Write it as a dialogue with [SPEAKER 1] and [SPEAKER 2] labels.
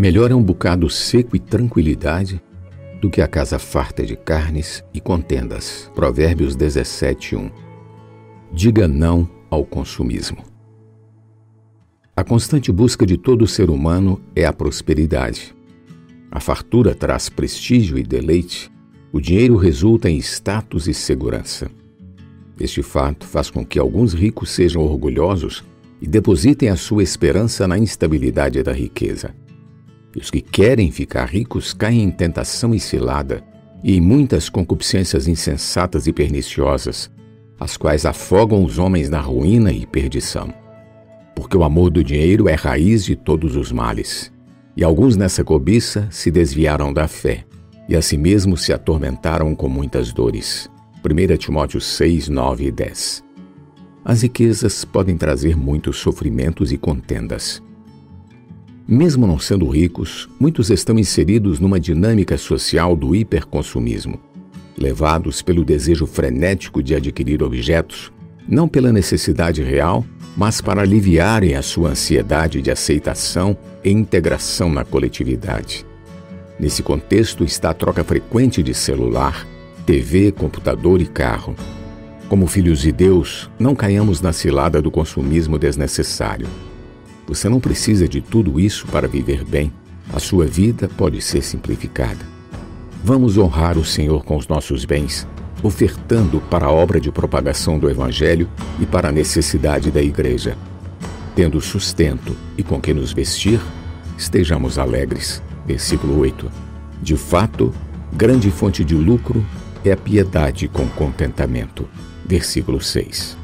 [SPEAKER 1] Melhor é um bocado seco e tranquilidade do que a casa farta de carnes e contendas. Provérbios 17, 1. Diga não ao consumismo. A constante busca de todo ser humano é a prosperidade. A fartura traz prestígio e deleite, o dinheiro resulta em status e segurança. Este fato faz com que alguns ricos sejam orgulhosos e depositem a sua esperança na instabilidade da riqueza. E os que querem ficar ricos caem em tentação e cilada e em muitas concupiscências insensatas e perniciosas, as quais afogam os homens na ruína e perdição. Porque o amor do dinheiro é raiz de todos os males. E alguns nessa cobiça se desviaram da fé, e a si mesmos se atormentaram com muitas dores. 1 Timóteo 6, 9 e 10. As riquezas podem trazer muitos sofrimentos e contendas, mesmo não sendo ricos, muitos estão inseridos numa dinâmica social do hiperconsumismo, levados pelo desejo frenético de adquirir objetos, não pela necessidade real, mas para aliviarem a sua ansiedade de aceitação e integração na coletividade. Nesse contexto está a troca frequente de celular, TV, computador e carro. Como filhos de Deus, não caiamos na cilada do consumismo desnecessário. Você não precisa de tudo isso para viver bem. A sua vida pode ser simplificada. Vamos honrar o Senhor com os nossos bens, ofertando para a obra de propagação do Evangelho e para a necessidade da Igreja. Tendo sustento e com que nos vestir, estejamos alegres. Versículo 8. De fato, grande fonte de lucro é a piedade com contentamento. Versículo 6.